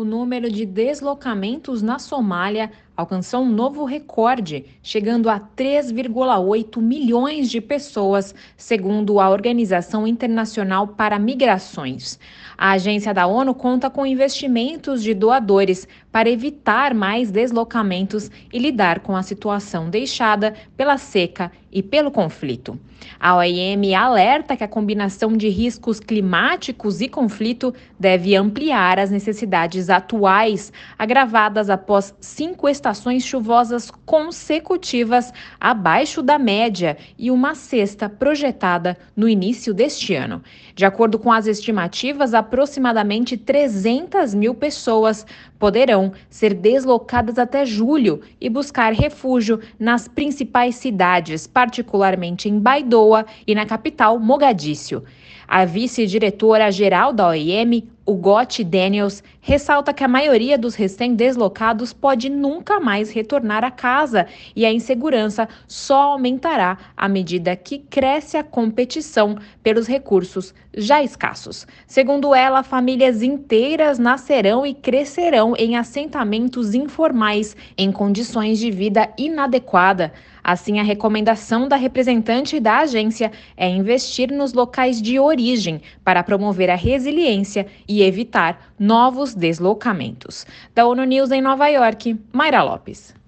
o número de deslocamentos na Somália alcançou um novo recorde, chegando a 3,8 milhões de pessoas, segundo a Organização Internacional para Migrações. A agência da ONU conta com investimentos de doadores para evitar mais deslocamentos e lidar com a situação deixada pela seca e pelo conflito. A OIM alerta que a combinação de riscos climáticos e conflito deve ampliar as necessidades atuais, agravadas após cinco estações chuvosas consecutivas abaixo da média e uma sexta projetada no início deste ano. De acordo com as estimativas, aproximadamente 300 mil pessoas poderão ser deslocadas até julho e buscar refúgio nas principais cidades, particularmente em Baidoa e na capital Mogadíscio. A vice-diretora geral da OIM, Ugote Daniels, ressalta que a maioria dos recém-deslocados pode nunca mais retornar a casa e a insegurança só aumentará à medida que cresce a competição pelos recursos já escassos. Segundo ela, famílias inteiras nascerão e crescerão em assentamentos informais em condições de vida inadequada. Assim, a recomendação da representante da agência é investir nos locais de origem para promover a resiliência e evitar novos deslocamentos. Da ONU News em Nova York, Mayra Lopes.